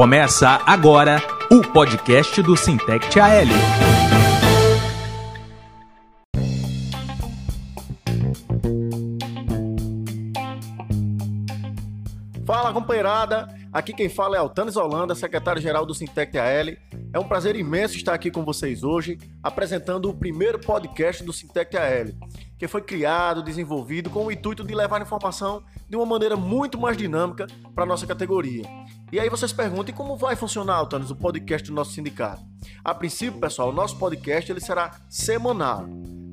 Começa agora o podcast do Sintect AL. Fala, companheirada! Aqui quem fala é Altanes Holanda, secretário-geral do Sintec AL. É um prazer imenso estar aqui com vocês hoje, apresentando o primeiro podcast do Sintec AL, que foi criado, desenvolvido com o intuito de levar informação de uma maneira muito mais dinâmica para a nossa categoria. E aí vocês perguntam, e como vai funcionar, Altanes, o podcast do nosso sindicato? A princípio, pessoal, o nosso podcast ele será semanal.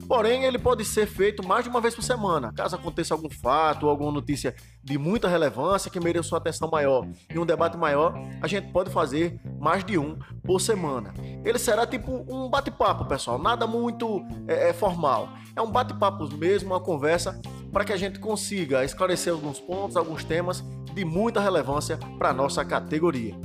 Porém, ele pode ser feito mais de uma vez por semana. Caso aconteça algum fato ou alguma notícia de muita relevância que mereça uma atenção maior e um debate maior, a gente pode fazer mais de um por semana. Ele será tipo um bate-papo, pessoal, nada muito é, é, formal. É um bate-papo mesmo, uma conversa para que a gente consiga esclarecer alguns pontos, alguns temas de muita relevância para nossa categoria.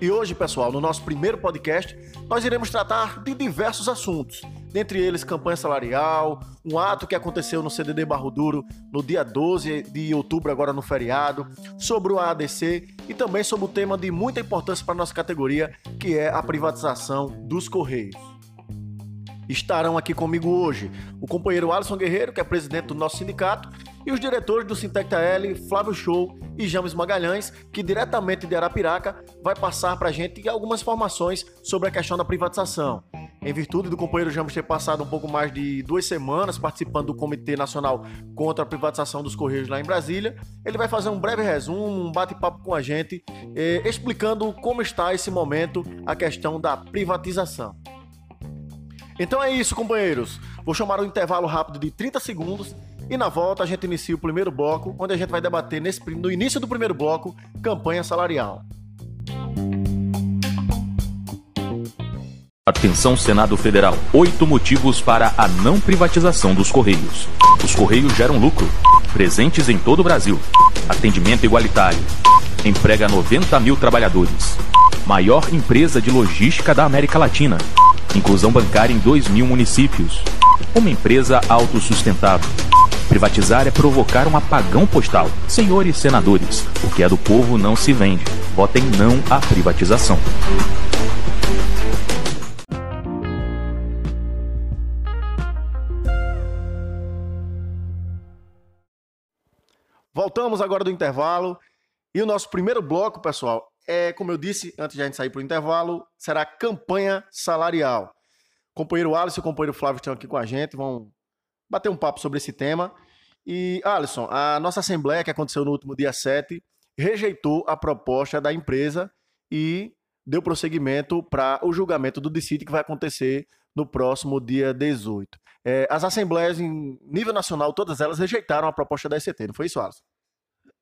E hoje, pessoal, no nosso primeiro podcast, nós iremos tratar de diversos assuntos dentre eles campanha salarial, um ato que aconteceu no CDD Barro Duro no dia 12 de outubro, agora no feriado, sobre o ADC e também sobre o tema de muita importância para nossa categoria, que é a privatização dos Correios. Estarão aqui comigo hoje o companheiro Alisson Guerreiro, que é presidente do nosso sindicato, e os diretores do Sintecta L, Flávio Show e James Magalhães, que diretamente de Arapiraca vai passar para a gente algumas informações sobre a questão da privatização em virtude do companheiro James ter passado um pouco mais de duas semanas participando do Comitê Nacional contra a Privatização dos Correios lá em Brasília, ele vai fazer um breve resumo, um bate-papo com a gente, eh, explicando como está esse momento a questão da privatização. Então é isso, companheiros. Vou chamar um intervalo rápido de 30 segundos e na volta a gente inicia o primeiro bloco, onde a gente vai debater nesse, no início do primeiro bloco campanha salarial. Atenção Senado Federal. Oito motivos para a não privatização dos Correios. Os Correios geram lucro. Presentes em todo o Brasil. Atendimento igualitário. Emprega 90 mil trabalhadores. Maior empresa de logística da América Latina. Inclusão bancária em 2 mil municípios. Uma empresa autossustentável. Privatizar é provocar um apagão postal. Senhores senadores, o que é do povo não se vende. Votem não à privatização. Voltamos agora do intervalo. E o nosso primeiro bloco, pessoal, é, como eu disse antes de a gente sair para o intervalo, será campanha salarial. O companheiro Alisson e o companheiro Flávio estão aqui com a gente, vão bater um papo sobre esse tema. E, Alisson, a nossa assembleia que aconteceu no último dia 7 rejeitou a proposta da empresa e deu prosseguimento para o julgamento do DICIT que vai acontecer no próximo dia 18. É, as assembleias em nível nacional, todas elas rejeitaram a proposta da ECT, não foi isso, Alisson?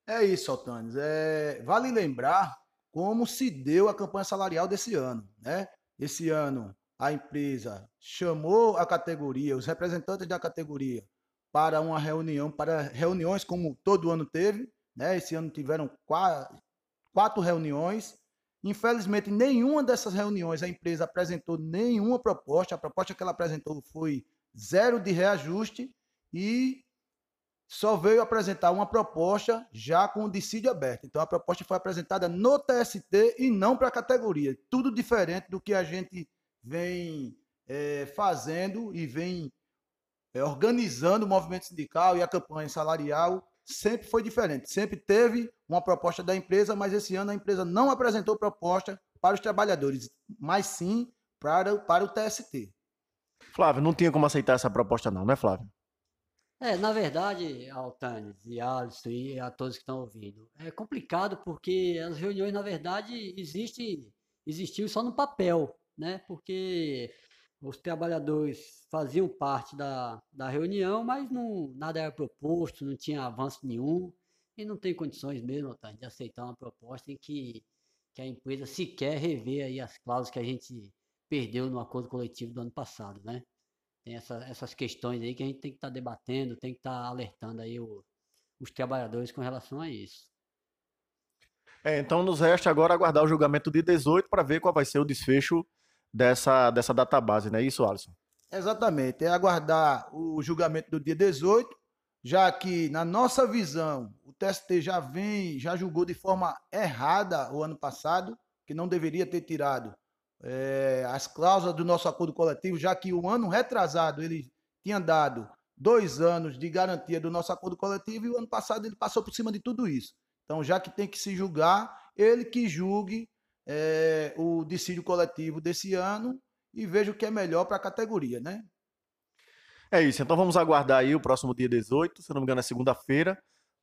É isso, Altanes. É, vale lembrar como se deu a campanha salarial desse ano. Né? Esse ano, a empresa chamou a categoria, os representantes da categoria, para uma reunião, para reuniões como todo ano teve. Né? Esse ano tiveram quatro, quatro reuniões. Infelizmente, nenhuma dessas reuniões a empresa apresentou nenhuma proposta. A proposta que ela apresentou foi zero de reajuste e só veio apresentar uma proposta já com o dissídio aberto. Então a proposta foi apresentada no TST e não para a categoria. Tudo diferente do que a gente vem é, fazendo e vem é, organizando o movimento sindical e a campanha salarial. Sempre foi diferente. Sempre teve uma proposta da empresa, mas esse ano a empresa não apresentou proposta para os trabalhadores, mas sim para, para o TST. Flávio, não tinha como aceitar essa proposta não, não é Flávio? É, na verdade, Altanes e Alisson e a todos que estão ouvindo, é complicado porque as reuniões, na verdade, existem, existiu só no papel, né? Porque os trabalhadores faziam parte da, da reunião, mas não, nada era proposto, não tinha avanço nenhum, e não tem condições mesmo, de aceitar uma proposta em que, que a empresa sequer rever aí as cláusulas que a gente perdeu no acordo coletivo do ano passado, né? Tem essa, essas questões aí que a gente tem que estar tá debatendo, tem que estar tá alertando aí o, os trabalhadores com relação a isso. É, então nos resta agora aguardar o julgamento de 18 para ver qual vai ser o desfecho dessa, dessa database, não é isso, Alisson? Exatamente, é aguardar o julgamento do dia 18, já que, na nossa visão, o TST já vem, já julgou de forma errada o ano passado, que não deveria ter tirado é, as cláusulas do nosso acordo coletivo, já que o ano retrasado ele tinha dado dois anos de garantia do nosso acordo coletivo e o ano passado ele passou por cima de tudo isso. Então, já que tem que se julgar, ele que julgue é, o dissídio coletivo desse ano e veja o que é melhor para a categoria, né? É isso, então vamos aguardar aí o próximo dia 18, se não me engano é segunda-feira,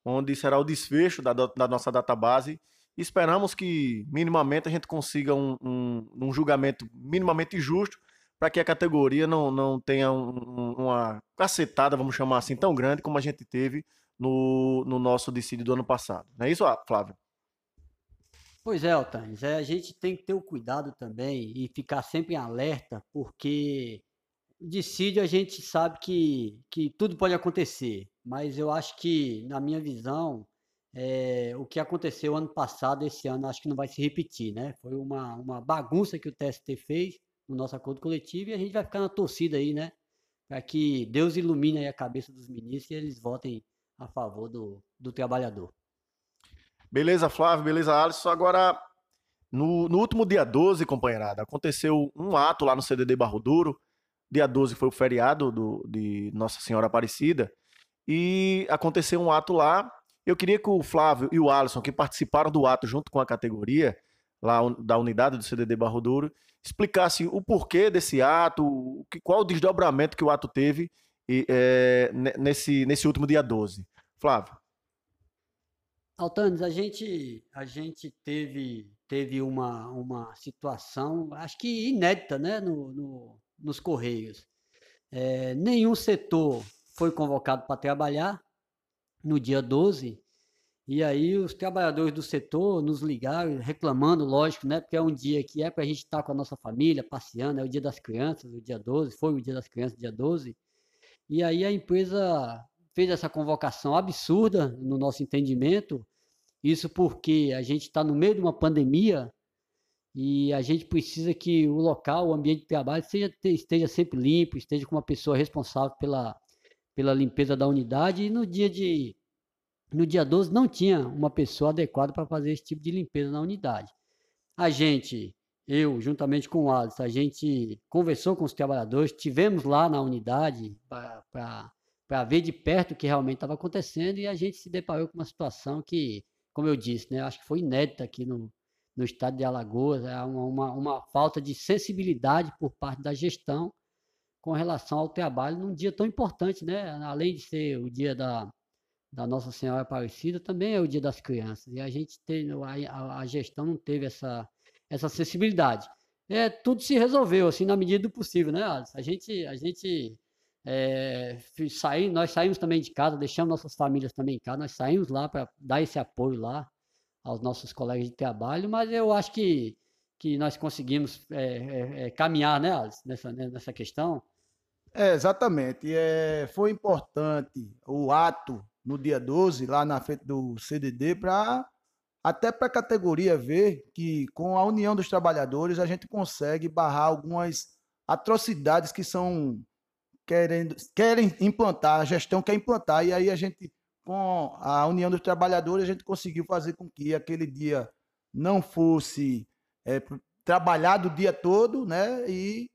onde será o desfecho da, da nossa database. Esperamos que minimamente a gente consiga um, um, um julgamento minimamente justo para que a categoria não, não tenha um, uma cacetada, vamos chamar assim, tão grande como a gente teve no, no nosso decídio do ano passado. Não é isso, Flávio? Pois é, Altanes, é, a gente tem que ter o cuidado também e ficar sempre em alerta, porque decide, a gente sabe que, que tudo pode acontecer, mas eu acho que, na minha visão, é, o que aconteceu ano passado, esse ano, acho que não vai se repetir, né? Foi uma, uma bagunça que o TST fez no nosso acordo coletivo e a gente vai ficar na torcida aí, né? Para que Deus ilumine a cabeça dos ministros e eles votem a favor do, do trabalhador. Beleza, Flávio, beleza, Alisson. Agora, no, no último dia 12, companheirada, aconteceu um ato lá no CDD Barro Duro, dia 12 foi o feriado do, de Nossa Senhora Aparecida, e aconteceu um ato lá. Eu queria que o Flávio e o Alisson, que participaram do ato junto com a categoria, lá da unidade do CDD Barro Duro, explicassem o porquê desse ato, qual o desdobramento que o ato teve é, nesse, nesse último dia 12. Flávio. Altanes, a gente, a gente teve, teve uma, uma situação, acho que inédita, né, no, no nos Correios. É, nenhum setor foi convocado para trabalhar no dia 12, e aí os trabalhadores do setor nos ligaram reclamando, lógico, né? Porque é um dia que é para a gente estar com a nossa família, passeando, é o dia das crianças, o dia 12, foi o dia das crianças, dia 12. E aí a empresa fez essa convocação absurda, no nosso entendimento, isso porque a gente está no meio de uma pandemia e a gente precisa que o local, o ambiente de trabalho seja, esteja sempre limpo, esteja com uma pessoa responsável pela, pela limpeza da unidade. E no dia de no dia 12 não tinha uma pessoa adequada para fazer esse tipo de limpeza na unidade. A gente, eu, juntamente com o Alisson, a gente conversou com os trabalhadores, tivemos lá na unidade para ver de perto o que realmente estava acontecendo e a gente se deparou com uma situação que, como eu disse, né, acho que foi inédita aqui no, no estado de Alagoas, é uma, uma, uma, falta de sensibilidade por parte da gestão com relação ao trabalho num dia tão importante, né? Além de ser o dia da, da Nossa Senhora Aparecida, também é o dia das crianças. E a gente tem, a, a gestão não teve essa, essa sensibilidade. É, tudo se resolveu, assim, na medida do possível, né, Alisson? A gente, a gente é, saí, nós saímos também de casa, deixamos nossas famílias também em casa, nós saímos lá para dar esse apoio lá, aos nossos colegas de trabalho, mas eu acho que, que nós conseguimos é, é, é caminhar né, nessa, né, nessa questão. É, exatamente. É, foi importante o ato no dia 12, lá na frente do CDD, para até para a categoria ver que com a união dos trabalhadores a gente consegue barrar algumas atrocidades que são querendo, querem implantar, a gestão quer implantar, e aí a gente com a União dos Trabalhadores, a gente conseguiu fazer com que aquele dia não fosse é, trabalhado o dia todo, né? E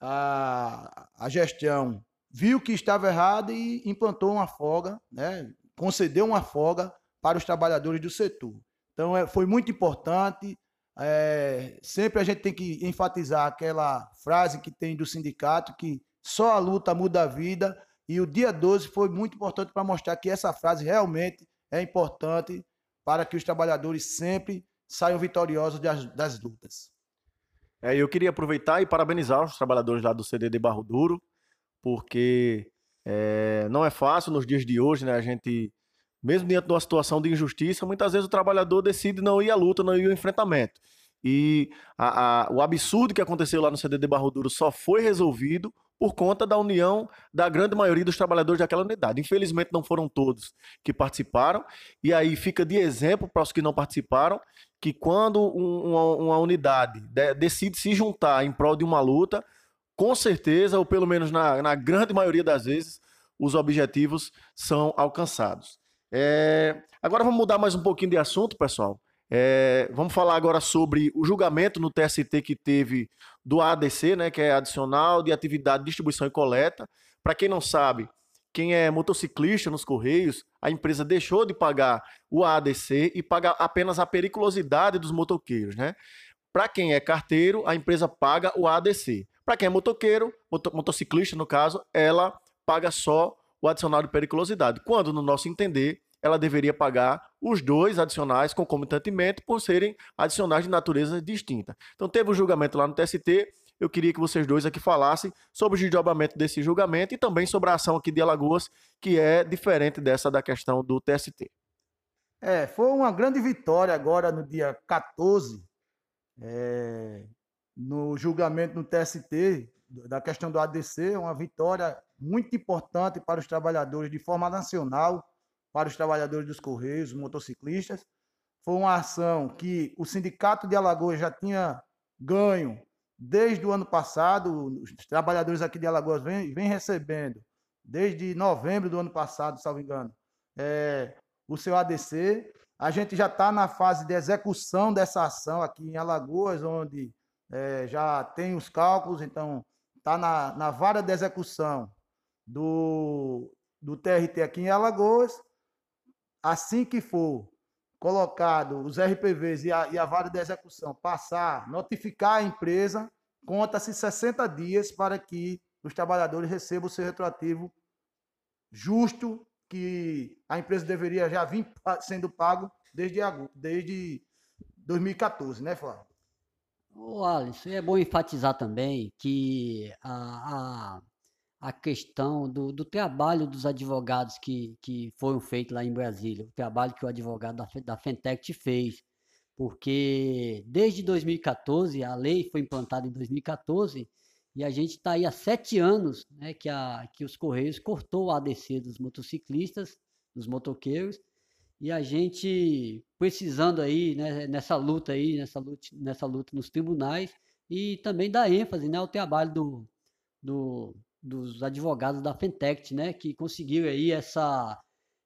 a, a gestão viu que estava errado e implantou uma folga, né? Concedeu uma folga para os trabalhadores do setor. Então, é, foi muito importante. É, sempre a gente tem que enfatizar aquela frase que tem do sindicato que só a luta muda a vida e o dia 12 foi muito importante para mostrar que essa frase realmente é importante para que os trabalhadores sempre saiam vitoriosos das, das lutas. É, eu queria aproveitar e parabenizar os trabalhadores lá do CDD Barro Duro, porque é, não é fácil nos dias de hoje, né? A gente, mesmo diante de uma situação de injustiça, muitas vezes o trabalhador decide não ir à luta, não ir ao enfrentamento. E a, a, o absurdo que aconteceu lá no CDD Barro Duro só foi resolvido por conta da união da grande maioria dos trabalhadores daquela unidade. Infelizmente, não foram todos que participaram, e aí fica de exemplo para os que não participaram que quando um, uma, uma, unidade de, decide se juntar em prol de uma luta, com certeza, ou pelo menos na, na grande maioria das vezes, os objetivos são alcançados. É, Agora vamos mudar mais um pouquinho de assunto, pessoal. É, vamos falar agora sobre o julgamento no TST que teve do ADC, né, que é adicional de atividade de distribuição e coleta. Para quem não sabe, quem é motociclista nos Correios, a empresa deixou de pagar o ADC e paga apenas a periculosidade dos motoqueiros, né? Para quem é carteiro, a empresa paga o ADC. Para quem é motoqueiro, motociclista no caso, ela paga só o adicional de periculosidade. Quando, no nosso entender, ela deveria pagar os dois adicionais concomitantemente por serem adicionais de natureza distinta. Então teve um julgamento lá no TST, eu queria que vocês dois aqui falassem sobre o desdobramento desse julgamento e também sobre a ação aqui de Alagoas, que é diferente dessa da questão do TST. É, foi uma grande vitória agora no dia 14, é, no julgamento no TST, da questão do ADC, uma vitória muito importante para os trabalhadores de forma nacional, para os trabalhadores dos Correios, motociclistas. Foi uma ação que o Sindicato de Alagoas já tinha ganho desde o ano passado. Os trabalhadores aqui de Alagoas vêm, recebendo, desde novembro do ano passado, salvo engano, é, o seu ADC. A gente já está na fase de execução dessa ação aqui em Alagoas, onde é, já tem os cálculos, então está na, na vara de execução do, do TRT aqui em Alagoas assim que for colocado os RPVs e a, e a vara de execução passar, notificar a empresa, conta-se 60 dias para que os trabalhadores recebam o seu retroativo justo que a empresa deveria já vir sendo pago desde, desde 2014, né, Flávio? Ô, Alisson, é bom enfatizar também que a, a a questão do, do trabalho dos advogados que, que foram feitos lá em Brasília, o trabalho que o advogado da, da Fentect fez, porque desde 2014, a lei foi implantada em 2014, e a gente está aí há sete anos né, que, a, que os Correios cortou o ADC dos motociclistas, dos motoqueiros, e a gente precisando aí né, nessa luta aí, nessa luta, nessa luta nos tribunais, e também dar ênfase né, ao trabalho do, do, dos advogados da Fentect, né, que conseguiram aí essa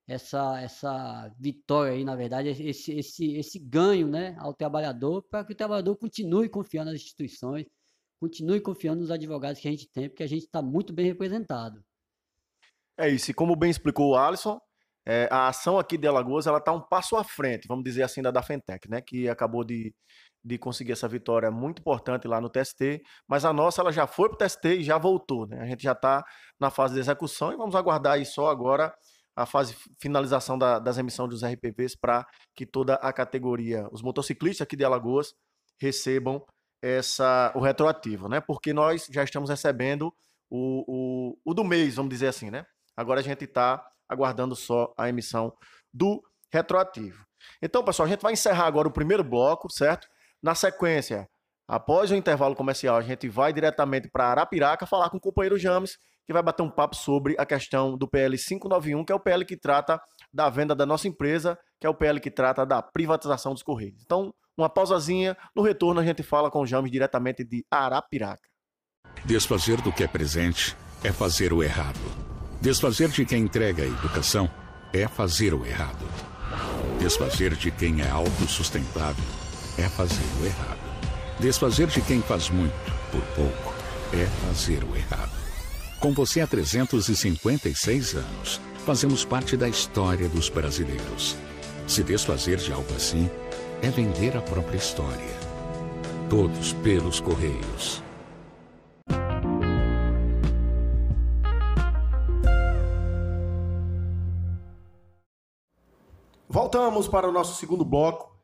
essa essa vitória aí, na verdade, esse esse esse ganho, né, ao trabalhador, para que o trabalhador continue confiando nas instituições, continue confiando nos advogados que a gente tem, porque a gente está muito bem representado. É isso. E como bem explicou o Alisson, é, a ação aqui de Alagoas ela está um passo à frente, vamos dizer assim, da da Fentec, né, que acabou de de conseguir essa vitória muito importante lá no TST, mas a nossa ela já foi para o TST e já voltou, né? A gente já está na fase de execução e vamos aguardar aí só agora a fase finalização da, das emissões dos RPPs para que toda a categoria, os motociclistas aqui de Alagoas recebam essa o retroativo, né? Porque nós já estamos recebendo o, o, o do mês, vamos dizer assim, né? Agora a gente está aguardando só a emissão do retroativo. Então, pessoal, a gente vai encerrar agora o primeiro bloco, certo? Na sequência, após o intervalo comercial, a gente vai diretamente para Arapiraca falar com o companheiro James, que vai bater um papo sobre a questão do PL 591, que é o PL que trata da venda da nossa empresa, que é o PL que trata da privatização dos Correios. Então, uma pausazinha, no retorno a gente fala com o James diretamente de Arapiraca. Desfazer do que é presente é fazer o errado. Desfazer de quem entrega a educação é fazer o errado. Desfazer de quem é autossustentável é fazer o errado. Desfazer de quem faz muito por pouco é fazer o errado. Com você há 356 anos, fazemos parte da história dos brasileiros. Se desfazer de algo assim é vender a própria história. Todos pelos Correios. Voltamos para o nosso segundo bloco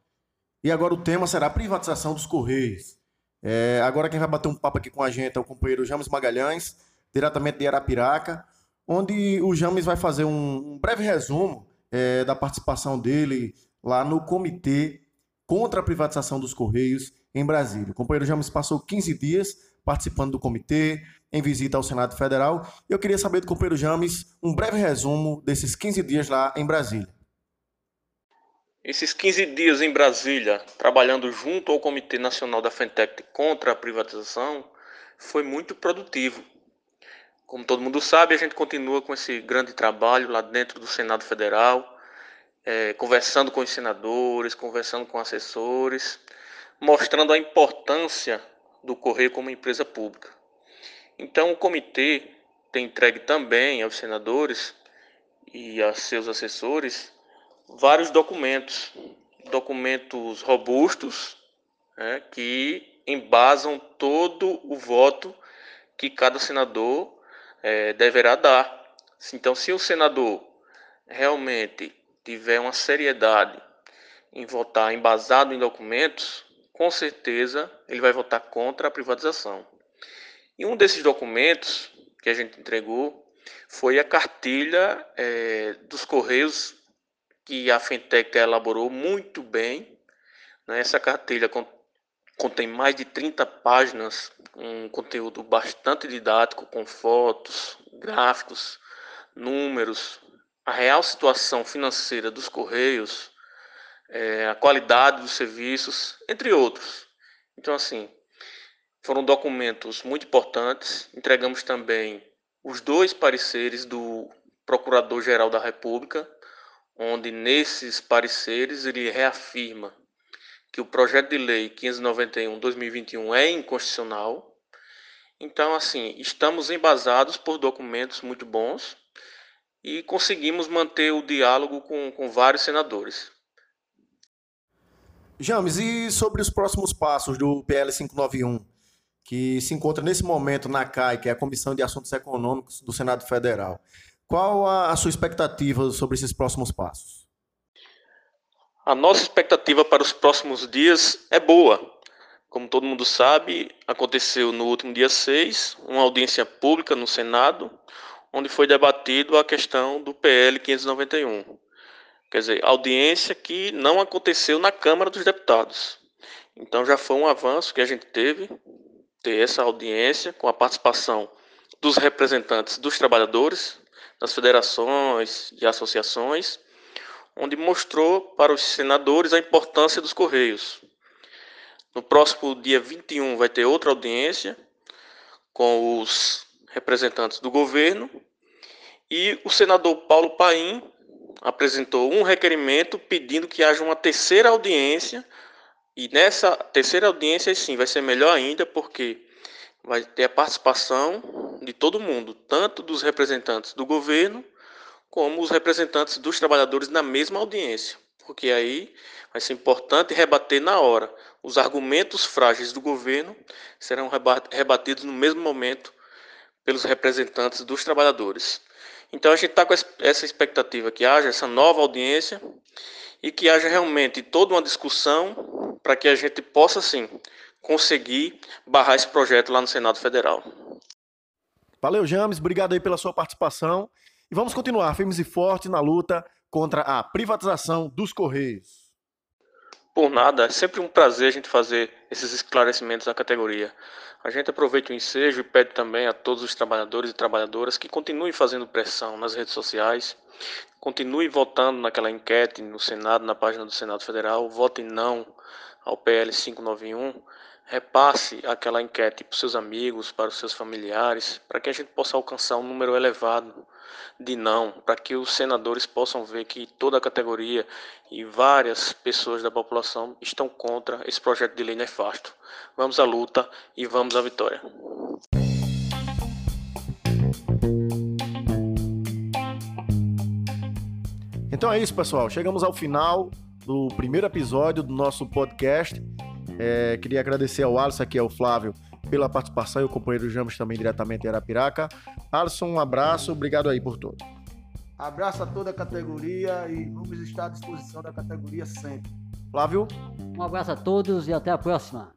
e agora o tema será a privatização dos Correios. É, agora quem vai bater um papo aqui com a gente é o companheiro James Magalhães, diretamente de Arapiraca, onde o James vai fazer um, um breve resumo é, da participação dele lá no Comitê contra a Privatização dos Correios em Brasília. O companheiro James passou 15 dias participando do comitê, em visita ao Senado Federal. Eu queria saber do companheiro James um breve resumo desses 15 dias lá em Brasília. Esses 15 dias em Brasília, trabalhando junto ao Comitê Nacional da Fentec contra a privatização, foi muito produtivo. Como todo mundo sabe, a gente continua com esse grande trabalho lá dentro do Senado Federal é, conversando com os senadores, conversando com assessores, mostrando a importância do Correio como empresa pública. Então, o comitê tem entregue também aos senadores e a seus assessores vários documentos, documentos robustos né, que embasam todo o voto que cada senador é, deverá dar. Então, se o senador realmente tiver uma seriedade em votar embasado em documentos, com certeza ele vai votar contra a privatização. E um desses documentos que a gente entregou foi a cartilha é, dos Correios que a Fintech elaborou muito bem. Né? Essa cartilha contém mais de 30 páginas, um conteúdo bastante didático, com fotos, gráficos, números, a real situação financeira dos Correios, é, a qualidade dos serviços, entre outros. Então, assim, foram documentos muito importantes. Entregamos também os dois pareceres do Procurador-Geral da República, onde nesses pareceres ele reafirma que o projeto de lei 591/2021 é inconstitucional. Então, assim, estamos embasados por documentos muito bons e conseguimos manter o diálogo com, com vários senadores. James, e sobre os próximos passos do PL 591, que se encontra nesse momento na CAI, que é a Comissão de Assuntos Econômicos do Senado Federal? Qual a, a sua expectativa sobre esses próximos passos? A nossa expectativa para os próximos dias é boa. Como todo mundo sabe, aconteceu no último dia 6 uma audiência pública no Senado, onde foi debatido a questão do PL 591. Quer dizer, audiência que não aconteceu na Câmara dos Deputados. Então já foi um avanço que a gente teve, ter essa audiência com a participação dos representantes dos trabalhadores, das federações e associações, onde mostrou para os senadores a importância dos Correios. No próximo dia 21 vai ter outra audiência com os representantes do governo, e o senador Paulo Paim apresentou um requerimento pedindo que haja uma terceira audiência, e nessa terceira audiência, sim, vai ser melhor ainda, porque vai ter a participação de todo mundo, tanto dos representantes do governo, como os representantes dos trabalhadores na mesma audiência, porque aí vai ser importante rebater na hora. Os argumentos frágeis do governo serão rebatidos no mesmo momento pelos representantes dos trabalhadores. Então a gente está com essa expectativa que haja essa nova audiência e que haja realmente toda uma discussão para que a gente possa, sim, conseguir barrar esse projeto lá no Senado Federal. Valeu, James. Obrigado aí pela sua participação. E vamos continuar firmes e fortes na luta contra a privatização dos Correios. Por nada, é sempre um prazer a gente fazer esses esclarecimentos na categoria. A gente aproveita o ensejo e pede também a todos os trabalhadores e trabalhadoras que continuem fazendo pressão nas redes sociais, continuem votando naquela enquete no Senado, na página do Senado Federal, votem não ao PL 591 repasse aquela enquete para os seus amigos, para os seus familiares, para que a gente possa alcançar um número elevado de não, para que os senadores possam ver que toda a categoria e várias pessoas da população estão contra esse projeto de lei nefasto. Vamos à luta e vamos à vitória. Então é isso, pessoal. Chegamos ao final do primeiro episódio do nosso podcast. É, queria agradecer ao Alisson, aqui ao Flávio, pela participação e o companheiro James também diretamente em Arapiraca. Alisson, um abraço, obrigado aí por tudo. Abraço a toda a categoria e vamos estar à disposição da categoria sempre. Flávio? Um abraço a todos e até a próxima.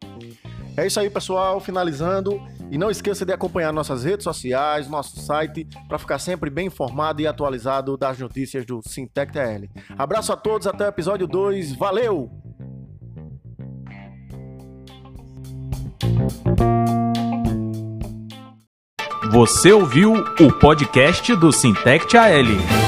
É isso aí, pessoal. Finalizando. E não esqueça de acompanhar nossas redes sociais, nosso site, para ficar sempre bem informado e atualizado das notícias do Sintec TL. Abraço a todos, até o episódio 2. Valeu! Você ouviu o podcast do Sintect AL.